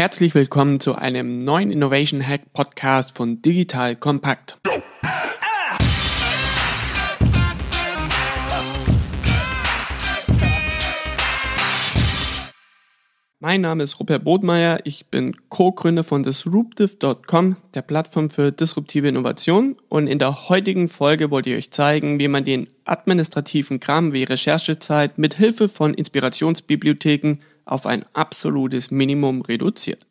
Herzlich willkommen zu einem neuen Innovation Hack Podcast von Digital Compact. Mein Name ist Rupert Bodmeier. Ich bin Co-Gründer von disruptive.com, der Plattform für disruptive Innovation. Und in der heutigen Folge wollte ich euch zeigen, wie man den administrativen Kram wie Recherchezeit mit Hilfe von Inspirationsbibliotheken auf ein absolutes Minimum reduziert.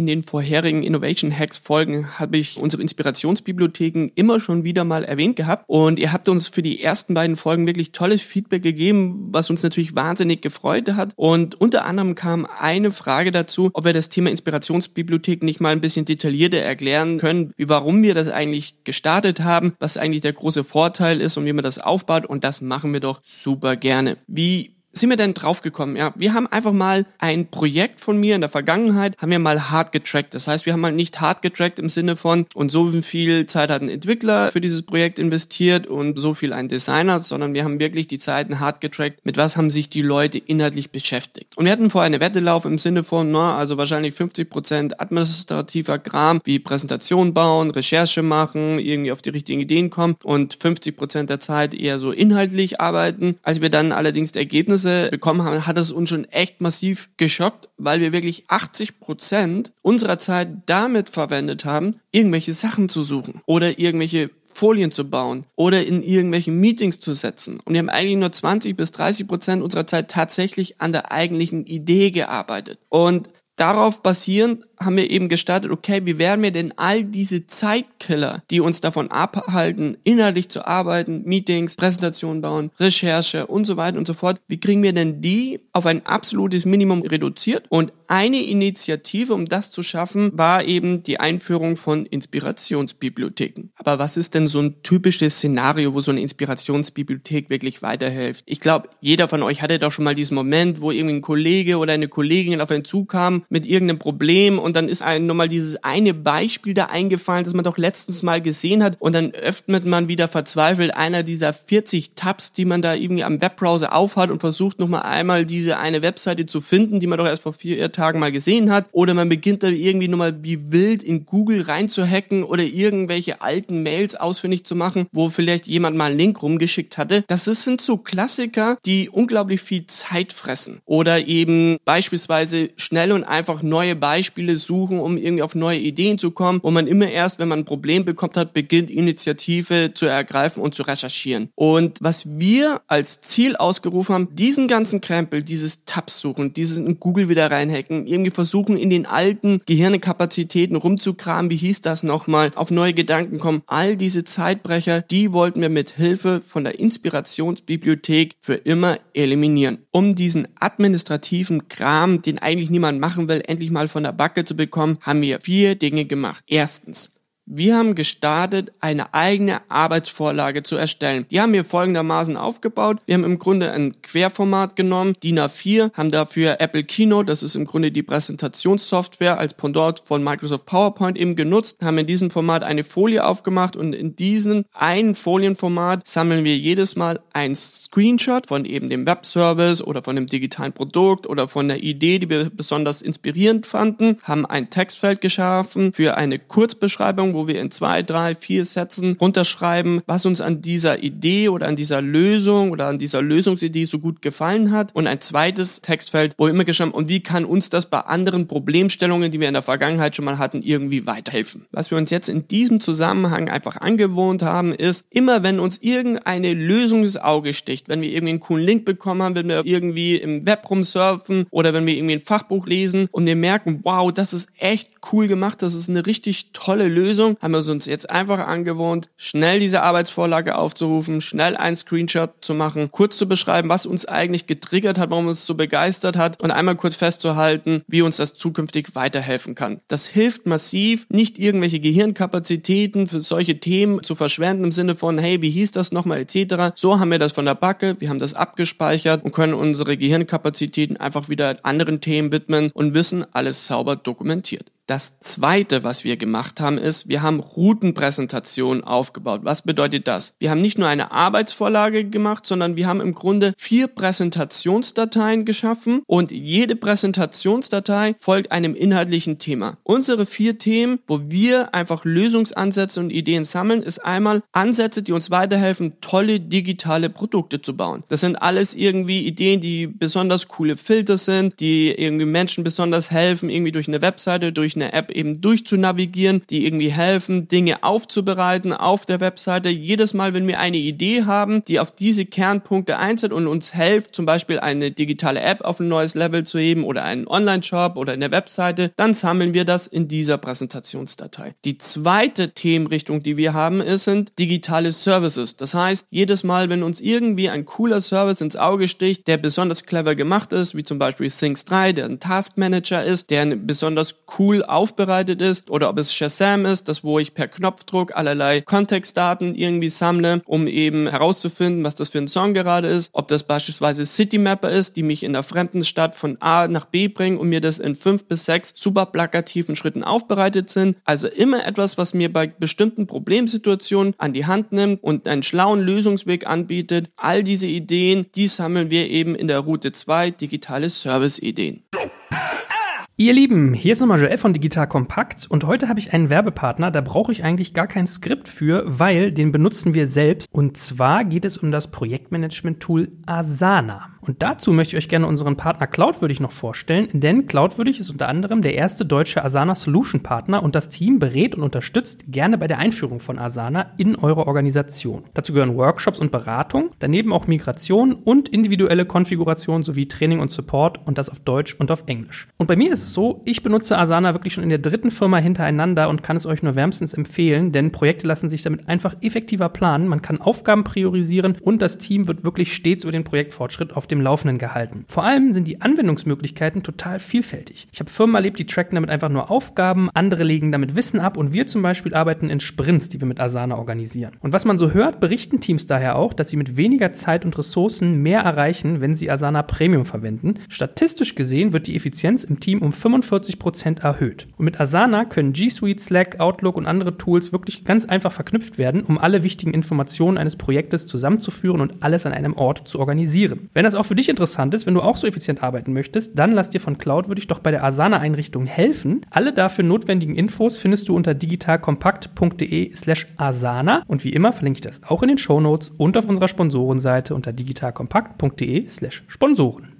In den vorherigen Innovation Hacks Folgen habe ich unsere Inspirationsbibliotheken immer schon wieder mal erwähnt gehabt. Und ihr habt uns für die ersten beiden Folgen wirklich tolles Feedback gegeben, was uns natürlich wahnsinnig gefreut hat. Und unter anderem kam eine Frage dazu, ob wir das Thema Inspirationsbibliotheken nicht mal ein bisschen detaillierter erklären können, wie warum wir das eigentlich gestartet haben, was eigentlich der große Vorteil ist und wie man das aufbaut. Und das machen wir doch super gerne. Wie sind wir denn draufgekommen? Ja, wir haben einfach mal ein Projekt von mir in der Vergangenheit, haben wir mal hart getrackt. Das heißt, wir haben mal nicht hart getrackt im Sinne von, und so viel Zeit hat ein Entwickler für dieses Projekt investiert und so viel ein Designer, sondern wir haben wirklich die Zeiten hart getrackt, mit was haben sich die Leute inhaltlich beschäftigt. Und wir hatten vorher eine Wette laufen im Sinne von, na, also wahrscheinlich 50 Prozent administrativer Kram, wie Präsentation bauen, Recherche machen, irgendwie auf die richtigen Ideen kommen und 50 Prozent der Zeit eher so inhaltlich arbeiten. Als wir dann allerdings Ergebnisse Ergebnisse bekommen haben, hat es uns schon echt massiv geschockt, weil wir wirklich 80 Prozent unserer Zeit damit verwendet haben, irgendwelche Sachen zu suchen oder irgendwelche Folien zu bauen oder in irgendwelchen Meetings zu setzen. Und wir haben eigentlich nur 20 bis 30 Prozent unserer Zeit tatsächlich an der eigentlichen Idee gearbeitet. Und darauf basierend haben wir eben gestartet, okay, wie werden wir denn all diese Zeitkiller, die uns davon abhalten, inhaltlich zu arbeiten, Meetings, Präsentationen bauen, Recherche und so weiter und so fort, wie kriegen wir denn die auf ein absolutes Minimum reduziert? Und eine Initiative, um das zu schaffen, war eben die Einführung von Inspirationsbibliotheken. Aber was ist denn so ein typisches Szenario, wo so eine Inspirationsbibliothek wirklich weiterhilft? Ich glaube, jeder von euch hatte doch schon mal diesen Moment, wo irgendwie ein Kollege oder eine Kollegin auf einen zukam mit irgendeinem Problem und dann ist einem nochmal dieses eine Beispiel da eingefallen, das man doch letztens mal gesehen hat und dann öffnet man wieder verzweifelt einer dieser 40 Tabs, die man da irgendwie am Webbrowser aufhat und versucht nochmal einmal diese eine Webseite zu finden, die man doch erst vor vier Tagen mal gesehen hat oder man beginnt da irgendwie nochmal wie wild in Google reinzuhacken oder irgendwelche alten Mails ausfindig zu machen, wo vielleicht jemand mal einen Link rumgeschickt hatte. Das sind so Klassiker, die unglaublich viel Zeit fressen oder eben beispielsweise schnell und einfach neue Beispiele suchen, um irgendwie auf neue Ideen zu kommen, wo man immer erst, wenn man ein Problem bekommt hat, beginnt, Initiative zu ergreifen und zu recherchieren. Und was wir als Ziel ausgerufen haben, diesen ganzen Krempel, dieses Tabs suchen, dieses in Google wieder reinhacken, irgendwie versuchen, in den alten Gehirnekapazitäten rumzukramen, wie hieß das nochmal, auf neue Gedanken kommen, all diese Zeitbrecher, die wollten wir mit Hilfe von der Inspirationsbibliothek für immer eliminieren. Um diesen administrativen Kram, den eigentlich niemand machen will, endlich mal von der Backe zu bekommen, haben wir vier Dinge gemacht. Erstens, wir haben gestartet, eine eigene Arbeitsvorlage zu erstellen. Die haben wir folgendermaßen aufgebaut. Wir haben im Grunde ein Querformat genommen, DIN A4, haben dafür Apple Keynote, das ist im Grunde die Präsentationssoftware als Pendant von Microsoft PowerPoint eben genutzt, haben in diesem Format eine Folie aufgemacht und in diesem einen Folienformat sammeln wir jedes Mal ein Screenshot von eben dem Webservice oder von dem digitalen Produkt oder von der Idee, die wir besonders inspirierend fanden, haben ein Textfeld geschaffen für eine Kurzbeschreibung, wo wir in zwei, drei, vier Sätzen runterschreiben, was uns an dieser Idee oder an dieser Lösung oder an dieser Lösungsidee so gut gefallen hat. Und ein zweites Textfeld, wo immer geschrieben und wie kann uns das bei anderen Problemstellungen, die wir in der Vergangenheit schon mal hatten, irgendwie weiterhelfen. Was wir uns jetzt in diesem Zusammenhang einfach angewohnt haben, ist, immer wenn uns irgendeine Lösung ins Auge sticht, wenn wir irgendwie einen coolen Link bekommen haben, wenn wir irgendwie im Web rumsurfen oder wenn wir irgendwie ein Fachbuch lesen und wir merken, wow, das ist echt cool gemacht, das ist eine richtig tolle Lösung, Lösung haben wir uns jetzt einfach angewohnt, schnell diese Arbeitsvorlage aufzurufen, schnell ein Screenshot zu machen, kurz zu beschreiben, was uns eigentlich getriggert hat, warum uns so begeistert hat und einmal kurz festzuhalten, wie uns das zukünftig weiterhelfen kann. Das hilft massiv, nicht irgendwelche Gehirnkapazitäten für solche Themen zu verschwenden im Sinne von, hey, wie hieß das nochmal etc. So haben wir das von der Backe, wir haben das abgespeichert und können unsere Gehirnkapazitäten einfach wieder anderen Themen widmen und wissen, alles sauber dokumentiert. Das zweite, was wir gemacht haben, ist, wir haben Routenpräsentationen aufgebaut. Was bedeutet das? Wir haben nicht nur eine Arbeitsvorlage gemacht, sondern wir haben im Grunde vier Präsentationsdateien geschaffen und jede Präsentationsdatei folgt einem inhaltlichen Thema. Unsere vier Themen, wo wir einfach Lösungsansätze und Ideen sammeln, ist einmal Ansätze, die uns weiterhelfen, tolle digitale Produkte zu bauen. Das sind alles irgendwie Ideen, die besonders coole Filter sind, die irgendwie Menschen besonders helfen, irgendwie durch eine Webseite, durch eine App eben durchzunavigieren, die irgendwie helfen, Dinge aufzubereiten auf der Webseite. Jedes Mal, wenn wir eine Idee haben, die auf diese Kernpunkte einzahlt und uns hilft, zum Beispiel eine digitale App auf ein neues Level zu heben oder einen Online-Shop oder eine Webseite, dann sammeln wir das in dieser Präsentationsdatei. Die zweite Themenrichtung, die wir haben, ist, sind digitale Services. Das heißt, jedes Mal, wenn uns irgendwie ein cooler Service ins Auge sticht, der besonders clever gemacht ist, wie zum Beispiel Things 3, der ein Task Manager ist, der besonders cool aufbereitet ist, oder ob es Shazam ist, das wo ich per Knopfdruck allerlei Kontextdaten irgendwie sammle, um eben herauszufinden, was das für ein Song gerade ist, ob das beispielsweise Citymapper ist, die mich in der fremden Stadt von A nach B bringen und mir das in fünf bis sechs super plakativen Schritten aufbereitet sind. Also immer etwas, was mir bei bestimmten Problemsituationen an die Hand nimmt und einen schlauen Lösungsweg anbietet. All diese Ideen, die sammeln wir eben in der Route 2 digitale Service-Ideen. Ihr Lieben, hier ist nochmal Joel von Digital Kompakt und heute habe ich einen Werbepartner, da brauche ich eigentlich gar kein Skript für, weil den benutzen wir selbst und zwar geht es um das Projektmanagement-Tool Asana. Und dazu möchte ich euch gerne unseren Partner Cloudwürdig noch vorstellen, denn Cloudwürdig ist unter anderem der erste deutsche Asana Solution Partner und das Team berät und unterstützt gerne bei der Einführung von Asana in eure Organisation. Dazu gehören Workshops und Beratung, daneben auch Migration und individuelle Konfiguration sowie Training und Support und das auf Deutsch und auf Englisch. Und bei mir ist es so, ich benutze Asana wirklich schon in der dritten Firma hintereinander und kann es euch nur wärmstens empfehlen, denn Projekte lassen sich damit einfach effektiver planen, man kann Aufgaben priorisieren und das Team wird wirklich stets über den Projektfortschritt auf dem Laufenden gehalten. Vor allem sind die Anwendungsmöglichkeiten total vielfältig. Ich habe Firmen erlebt, die tracken damit einfach nur Aufgaben, andere legen damit Wissen ab und wir zum Beispiel arbeiten in Sprints, die wir mit Asana organisieren. Und was man so hört, berichten Teams daher auch, dass sie mit weniger Zeit und Ressourcen mehr erreichen, wenn sie Asana Premium verwenden. Statistisch gesehen wird die Effizienz im Team um 45 Prozent erhöht. Und mit Asana können G Suite, Slack, Outlook und andere Tools wirklich ganz einfach verknüpft werden, um alle wichtigen Informationen eines Projektes zusammenzuführen und alles an einem Ort zu organisieren. Wenn das auch für dich interessant ist, wenn du auch so effizient arbeiten möchtest, dann lass dir von Cloud würde ich doch bei der Asana-Einrichtung helfen. Alle dafür notwendigen Infos findest du unter digitalkompakt.de slash asana und wie immer verlinke ich das auch in den Show Notes und auf unserer Sponsorenseite unter digitalkompakt.de slash Sponsoren.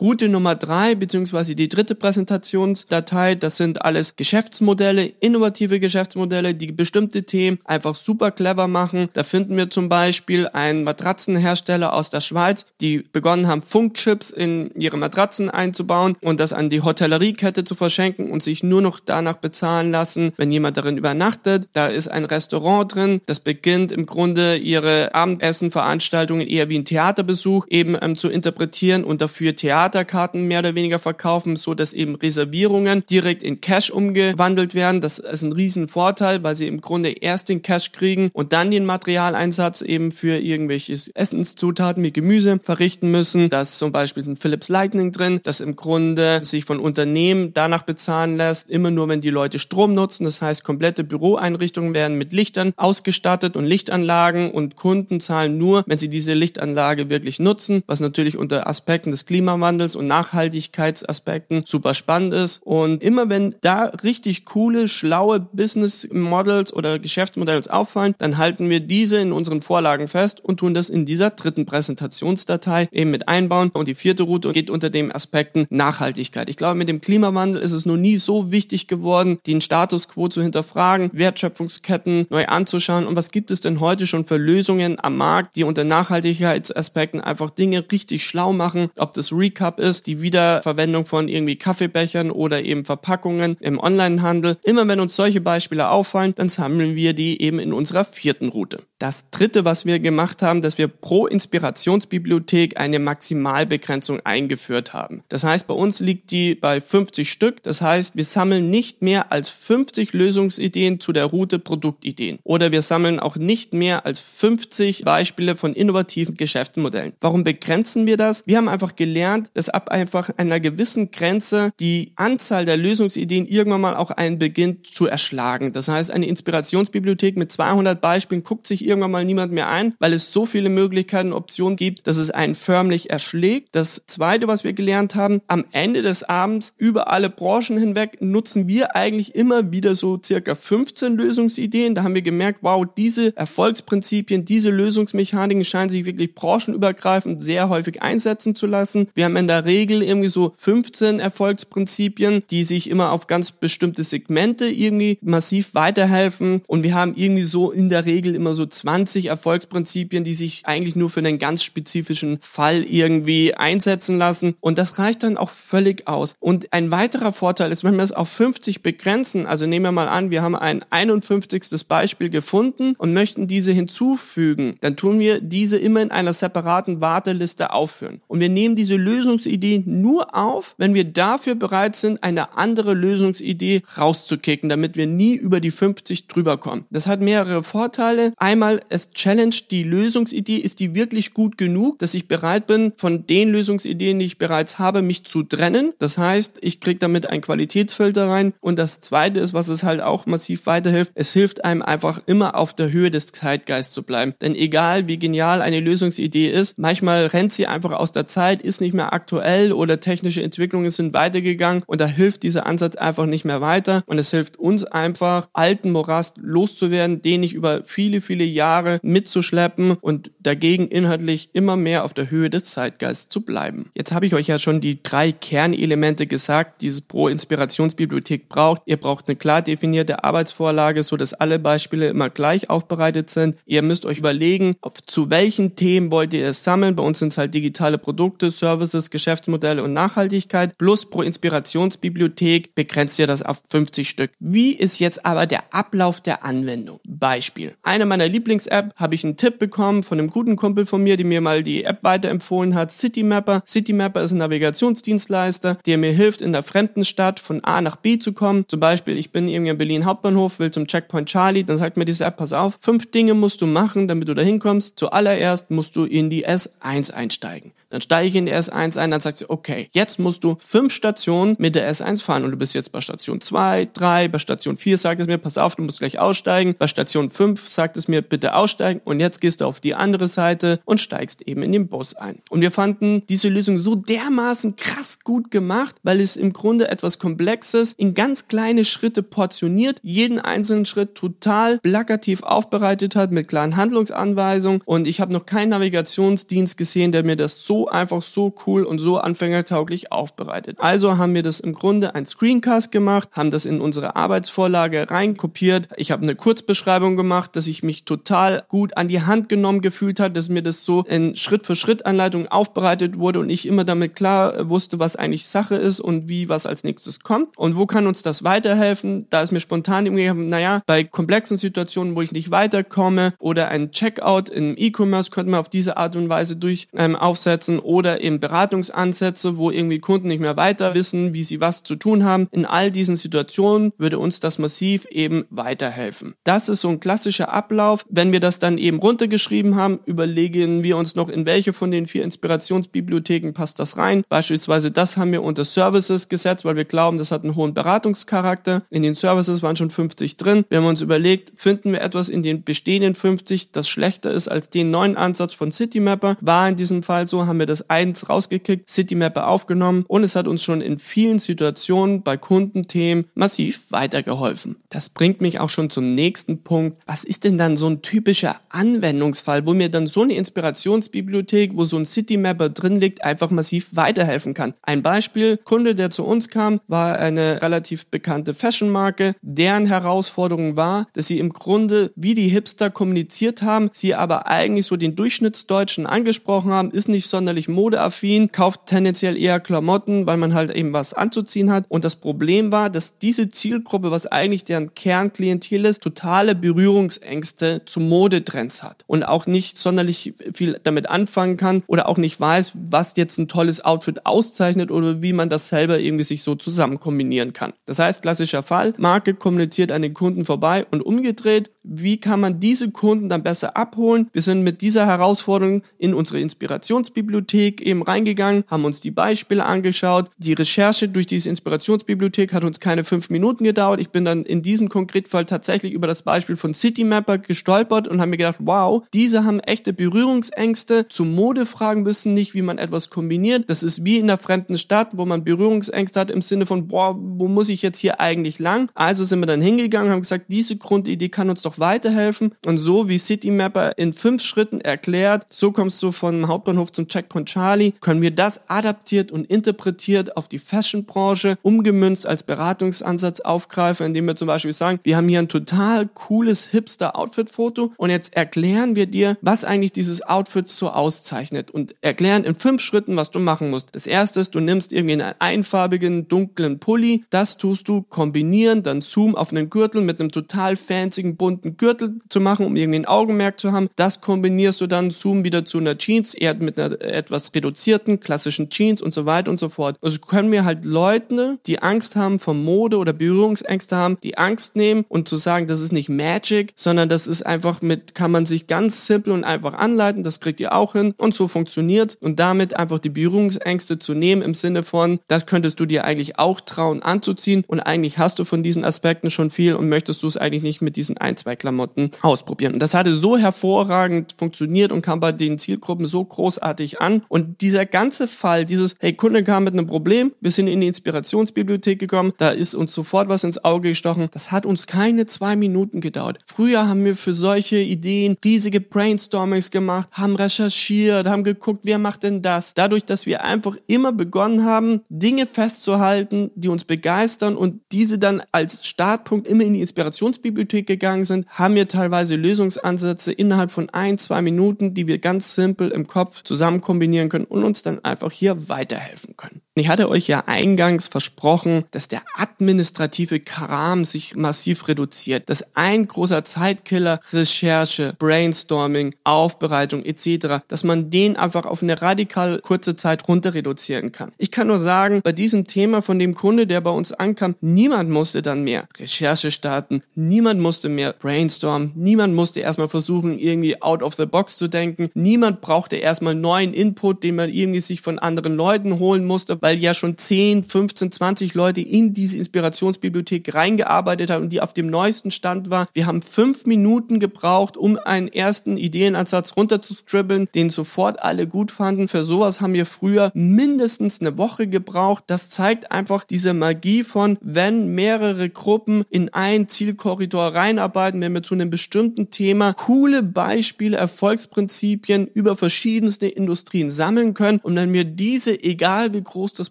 Route Nummer drei beziehungsweise die dritte Präsentationsdatei, das sind alles Geschäftsmodelle, innovative Geschäftsmodelle, die bestimmte Themen einfach super clever machen. Da finden wir zum Beispiel einen Matratzenhersteller aus der Schweiz, die begonnen haben, Funkchips in ihre Matratzen einzubauen und das an die Hotelleriekette zu verschenken und sich nur noch danach bezahlen lassen, wenn jemand darin übernachtet. Da ist ein Restaurant drin, das beginnt im Grunde ihre Abendessenveranstaltungen eher wie ein Theaterbesuch eben ähm, zu interpretieren und dafür Theater Theaterkarten mehr oder weniger verkaufen, so dass eben Reservierungen direkt in Cash umgewandelt werden. Das ist ein riesen Vorteil, weil sie im Grunde erst den Cash kriegen und dann den Materialeinsatz eben für irgendwelche Essenszutaten wie Gemüse verrichten müssen. Da ist zum Beispiel ein Philips Lightning drin, das im Grunde sich von Unternehmen danach bezahlen lässt, immer nur wenn die Leute Strom nutzen. Das heißt, komplette Büroeinrichtungen werden mit Lichtern ausgestattet und Lichtanlagen und Kunden zahlen nur, wenn sie diese Lichtanlage wirklich nutzen, was natürlich unter Aspekten des Klimawandels Klimawandels und Nachhaltigkeitsaspekten super spannend ist. Und immer wenn da richtig coole, schlaue Business Models oder Geschäftsmodelle uns auffallen, dann halten wir diese in unseren Vorlagen fest und tun das in dieser dritten Präsentationsdatei eben mit einbauen. Und die vierte Route geht unter dem Aspekten Nachhaltigkeit. Ich glaube, mit dem Klimawandel ist es noch nie so wichtig geworden, den Status quo zu hinterfragen, Wertschöpfungsketten neu anzuschauen und was gibt es denn heute schon für Lösungen am Markt, die unter Nachhaltigkeitsaspekten einfach Dinge richtig schlau machen, ob das Recap Cup ist, die Wiederverwendung von irgendwie Kaffeebechern oder eben Verpackungen im Onlinehandel. Immer wenn uns solche Beispiele auffallen, dann sammeln wir die eben in unserer vierten Route. Das dritte, was wir gemacht haben, dass wir pro Inspirationsbibliothek eine Maximalbegrenzung eingeführt haben. Das heißt, bei uns liegt die bei 50 Stück. Das heißt, wir sammeln nicht mehr als 50 Lösungsideen zu der Route Produktideen. Oder wir sammeln auch nicht mehr als 50 Beispiele von innovativen Geschäftsmodellen. Warum begrenzen wir das? Wir haben einfach gelernt, dass ab einfach einer gewissen Grenze die Anzahl der Lösungsideen irgendwann mal auch einen beginnt zu erschlagen. Das heißt, eine Inspirationsbibliothek mit 200 Beispielen guckt sich irgendwann mal niemand mehr ein, weil es so viele Möglichkeiten, Optionen gibt, dass es einen förmlich erschlägt. Das zweite, was wir gelernt haben, am Ende des Abends über alle Branchen hinweg nutzen wir eigentlich immer wieder so circa 15 Lösungsideen. Da haben wir gemerkt, wow, diese Erfolgsprinzipien, diese Lösungsmechaniken scheinen sich wirklich branchenübergreifend sehr häufig einsetzen zu lassen. Wir haben in der Regel irgendwie so 15 Erfolgsprinzipien, die sich immer auf ganz bestimmte Segmente irgendwie massiv weiterhelfen. Und wir haben irgendwie so in der Regel immer so 20 Erfolgsprinzipien, die sich eigentlich nur für einen ganz spezifischen Fall irgendwie einsetzen lassen. Und das reicht dann auch völlig aus. Und ein weiterer Vorteil ist, wenn wir es auf 50 begrenzen, also nehmen wir mal an, wir haben ein 51. Beispiel gefunden und möchten diese hinzufügen, dann tun wir diese immer in einer separaten Warteliste aufführen. Und wir nehmen diese Lösungsidee nur auf, wenn wir dafür bereit sind, eine andere Lösungsidee rauszukicken, damit wir nie über die 50 drüber kommen. Das hat mehrere Vorteile. Einmal, es challenge die Lösungsidee, ist die wirklich gut genug, dass ich bereit bin, von den Lösungsideen, die ich bereits habe, mich zu trennen. Das heißt, ich kriege damit ein Qualitätsfilter rein. Und das zweite ist, was es halt auch massiv weiterhilft, es hilft einem einfach immer auf der Höhe des Zeitgeists zu bleiben. Denn egal wie genial eine Lösungsidee ist, manchmal rennt sie einfach aus der Zeit, ist nicht mehr aktuell oder technische Entwicklungen sind weitergegangen und da hilft dieser Ansatz einfach nicht mehr weiter und es hilft uns einfach, alten Morast loszuwerden, den ich über viele, viele Jahre mitzuschleppen und dagegen inhaltlich immer mehr auf der Höhe des Zeitgeists zu bleiben. Jetzt habe ich euch ja schon die drei Kernelemente gesagt, die es pro Inspirationsbibliothek braucht. Ihr braucht eine klar definierte Arbeitsvorlage, so alle Beispiele immer gleich aufbereitet sind. Ihr müsst euch überlegen, zu welchen Themen wollt ihr es sammeln. Bei uns sind es halt digitale Produkte, Services, Geschäftsmodelle und Nachhaltigkeit. Plus pro Inspirationsbibliothek begrenzt ihr das auf 50 Stück. Wie ist jetzt aber der Ablauf der Anwendung? Beispiel. Eine meiner Lieblings-App habe ich einen Tipp bekommen von einem guten Kumpel von mir, die mir mal die App weiterempfohlen hat. Citymapper. Citymapper ist ein Navigationsdienstleister, der mir hilft, in der fremden Stadt von A nach B zu kommen. Zum Beispiel, ich bin irgendwie in Berlin Hauptbahnhof, will zum Checkpoint Charlie, dann sagt mir diese App, pass auf, fünf Dinge musst du machen, damit du da hinkommst. Zuallererst musst du in die S1 einsteigen. Dann steige ich in die S1 ein, dann sagt sie, okay, jetzt musst du fünf Stationen mit der S1 fahren und du bist jetzt bei Station 2, 3, bei Station 4 sagt es mir, pass auf, du musst gleich aussteigen. Bei Station 5 sagt es mir, bitte aussteigen und jetzt gehst du auf die andere Seite und steigst eben in den Bus ein. Und wir fanden diese Lösung so dermaßen krass gut gemacht, weil es im Grunde etwas Komplexes in ganz kleine Schritte portioniert, jeden einzelnen Schritt total plakativ aufbereitet hat mit klaren Handlungsanweisungen und ich habe noch keinen Navigationsdienst gesehen, der mir das so einfach so cool und so anfängertauglich aufbereitet. Also haben wir das im Grunde ein Screencast gemacht, haben das in unsere Arbeitsvorlage reinkopiert. Ich habe eine Kurzbeschreibung gemacht, dass ich mich total gut an die Hand genommen gefühlt hat, dass mir das so in Schritt für Schritt Anleitung aufbereitet wurde und ich immer damit klar wusste, was eigentlich Sache ist und wie was als nächstes kommt und wo kann uns das weiterhelfen. Da ist mir spontan irgendwie, naja, bei komplexen Situationen, wo ich nicht weiterkomme oder ein Checkout im E-Commerce könnte man auf diese Art und Weise durch ähm, aufsetzen oder eben Beratungsansätze, wo irgendwie Kunden nicht mehr weiter wissen, wie sie was zu tun haben. In all diesen Situationen würde uns das massiv eben weiterhelfen. Das ist so ein klassischer Ablauf. Wenn wir das dann eben runtergeschrieben haben, überlegen wir uns noch, in welche von den vier Inspirationsbibliotheken passt das rein. Beispielsweise das haben wir unter Services gesetzt, weil wir glauben, das hat einen hohen Beratungscharakter. In den Services waren schon 50 drin. Wir haben uns überlegt, finden wir etwas in den bestehenden 50, das schlechter ist als den neuen Ansatz von Citymapper. War in diesem Fall so, haben wir das eins rausgekickt, Citymapper aufgenommen und es hat uns schon in vielen Situationen bei Kundenthemen massiv weitergeholfen. Das bringt mich auch schon zum nächsten Punkt. Was ist denn dann so ein typischer Anwendungsfall, wo mir dann so eine Inspirationsbibliothek, wo so ein Citymapper drin liegt, einfach massiv weiterhelfen kann? Ein Beispiel, Kunde, der zu uns kam, war eine relativ bekannte Fashionmarke. Deren Herausforderung war, dass sie im Grunde wie die Hipster kommuniziert haben, sie aber eigentlich so den Durchschnittsdeutschen angesprochen haben, ist nicht sonderlich modeaffin, kauft tendenziell eher Klamotten, weil man halt eben was anzuziehen hat. Und das Problem war, dass diese Zielgruppe, was eigentlich deren Kernklientel ist, totale Berührungsängste zu Modetrends hat und auch nicht sonderlich viel damit anfangen kann oder auch nicht weiß, was jetzt ein tolles Outfit auszeichnet oder wie man das selber irgendwie sich so zusammen kombinieren kann. Das heißt, klassischer Fall, Marke kommuniziert an den Kunden vorbei und umgedreht, wie kann man diese Kunden dann besser abholen? Wir sind mit dieser Herausforderung in unsere Inspirationsbibliothek eben reingegangen hingegangen, haben uns die Beispiele angeschaut. Die Recherche durch diese Inspirationsbibliothek hat uns keine fünf Minuten gedauert. Ich bin dann in diesem Konkretfall tatsächlich über das Beispiel von Citymapper gestolpert und habe mir gedacht, wow, diese haben echte Berührungsängste. Zu Modefragen wissen nicht, wie man etwas kombiniert. Das ist wie in der fremden Stadt, wo man Berührungsängste hat im Sinne von, boah, wo muss ich jetzt hier eigentlich lang? Also sind wir dann hingegangen, haben gesagt, diese Grundidee kann uns doch weiterhelfen. Und so wie Citymapper in fünf Schritten erklärt, so kommst du vom Hauptbahnhof zum Checkpoint Charlie, können wir das adaptiert und interpretiert auf die Fashion-Branche umgemünzt als Beratungsansatz aufgreifen, indem wir zum Beispiel sagen, wir haben hier ein total cooles Hipster-Outfit-Foto und jetzt erklären wir dir, was eigentlich dieses Outfit so auszeichnet und erklären in fünf Schritten, was du machen musst. Das erste ist, du nimmst irgendwie einen einfarbigen, dunklen Pulli, das tust du kombinieren, dann Zoom auf einen Gürtel mit einem total fancyen, bunten Gürtel zu machen, um irgendwie ein Augenmerk zu haben. Das kombinierst du dann, Zoom wieder zu einer Jeans, eher mit einer etwas reduzierten, klassischen Jeans und so weiter und so fort. Also können wir halt Leute, die Angst haben vor Mode oder Berührungsängste haben, die Angst nehmen und zu sagen, das ist nicht Magic, sondern das ist einfach mit, kann man sich ganz simpel und einfach anleiten, das kriegt ihr auch hin und so funktioniert und damit einfach die Berührungsängste zu nehmen im Sinne von, das könntest du dir eigentlich auch trauen anzuziehen und eigentlich hast du von diesen Aspekten schon viel und möchtest du es eigentlich nicht mit diesen ein, zwei Klamotten ausprobieren. Und das hatte so hervorragend funktioniert und kam bei den Zielgruppen so großartig an und dieser ganze Fall, dieses, hey, Kunde kam mit einem Problem, wir sind in die Inspirationsbibliothek gekommen, da ist uns sofort was ins Auge gestochen, das hat uns keine zwei Minuten gedauert. Früher haben wir für solche Ideen riesige Brainstormings gemacht, haben recherchiert, haben geguckt, wer macht denn das? Dadurch, dass wir einfach immer begonnen haben, Dinge festzuhalten, die uns begeistern und diese dann als Startpunkt immer in die Inspirationsbibliothek gegangen sind, haben wir teilweise Lösungsansätze innerhalb von ein, zwei Minuten, die wir ganz simpel im Kopf zusammen kombinieren können und uns dann einfach hier weiterhelfen können. Ich hatte euch ja eingangs versprochen, dass der administrative Kram sich massiv reduziert, dass ein großer Zeitkiller Recherche, Brainstorming, Aufbereitung etc., dass man den einfach auf eine radikal kurze Zeit runter reduzieren kann. Ich kann nur sagen, bei diesem Thema von dem Kunde, der bei uns ankam, niemand musste dann mehr Recherche starten, niemand musste mehr brainstormen, niemand musste erstmal versuchen, irgendwie out of the box zu denken, niemand brauchte erstmal neuen Input, den man irgendwie sich von anderen Leuten holen musste, weil ja schon 10, 15, 20 Leute in diese Inspirationsbibliothek reingearbeitet haben und die auf dem neuesten Stand war. Wir haben fünf Minuten gebraucht, um einen ersten Ideenansatz runterzustribbeln, den sofort alle gut fanden. Für sowas haben wir früher mindestens eine Woche gebraucht. Das zeigt einfach diese Magie von, wenn mehrere Gruppen in einen Zielkorridor reinarbeiten, wenn wir zu einem bestimmten Thema coole Beispiele, Erfolgsprinzipien über verschiedenste Industrien sammeln können und wenn wir diese, egal wie groß das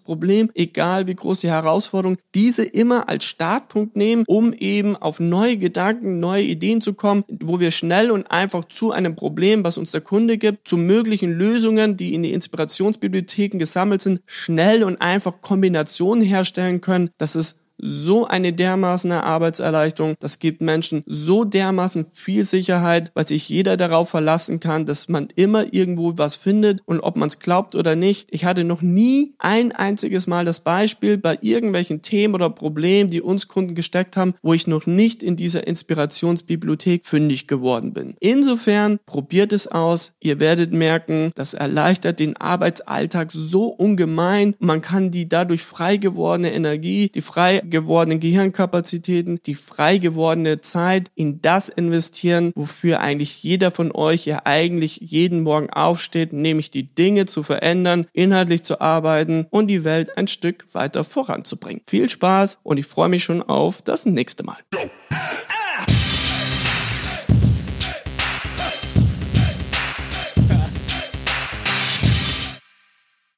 Problem, egal wie groß die Herausforderung, diese immer als Startpunkt nehmen, um eben auf neue Gedanken, neue Ideen zu kommen, wo wir schnell und einfach zu einem Problem, was uns der Kunde gibt, zu möglichen Lösungen, die in die Inspirationsbibliotheken gesammelt sind, schnell und einfach Kombinationen herstellen können. Das ist so eine dermaßen Arbeitserleichterung. Das gibt Menschen so dermaßen viel Sicherheit, weil sich jeder darauf verlassen kann, dass man immer irgendwo was findet und ob man es glaubt oder nicht. Ich hatte noch nie ein einziges Mal das Beispiel bei irgendwelchen Themen oder Problemen, die uns Kunden gesteckt haben, wo ich noch nicht in dieser Inspirationsbibliothek fündig geworden bin. Insofern probiert es aus. Ihr werdet merken, das erleichtert den Arbeitsalltag so ungemein. Man kann die dadurch frei gewordene Energie, die frei gewordenen Gehirnkapazitäten, die frei gewordene Zeit in das investieren, wofür eigentlich jeder von euch ja eigentlich jeden Morgen aufsteht, nämlich die Dinge zu verändern, inhaltlich zu arbeiten und die Welt ein Stück weiter voranzubringen. Viel Spaß und ich freue mich schon auf das nächste Mal.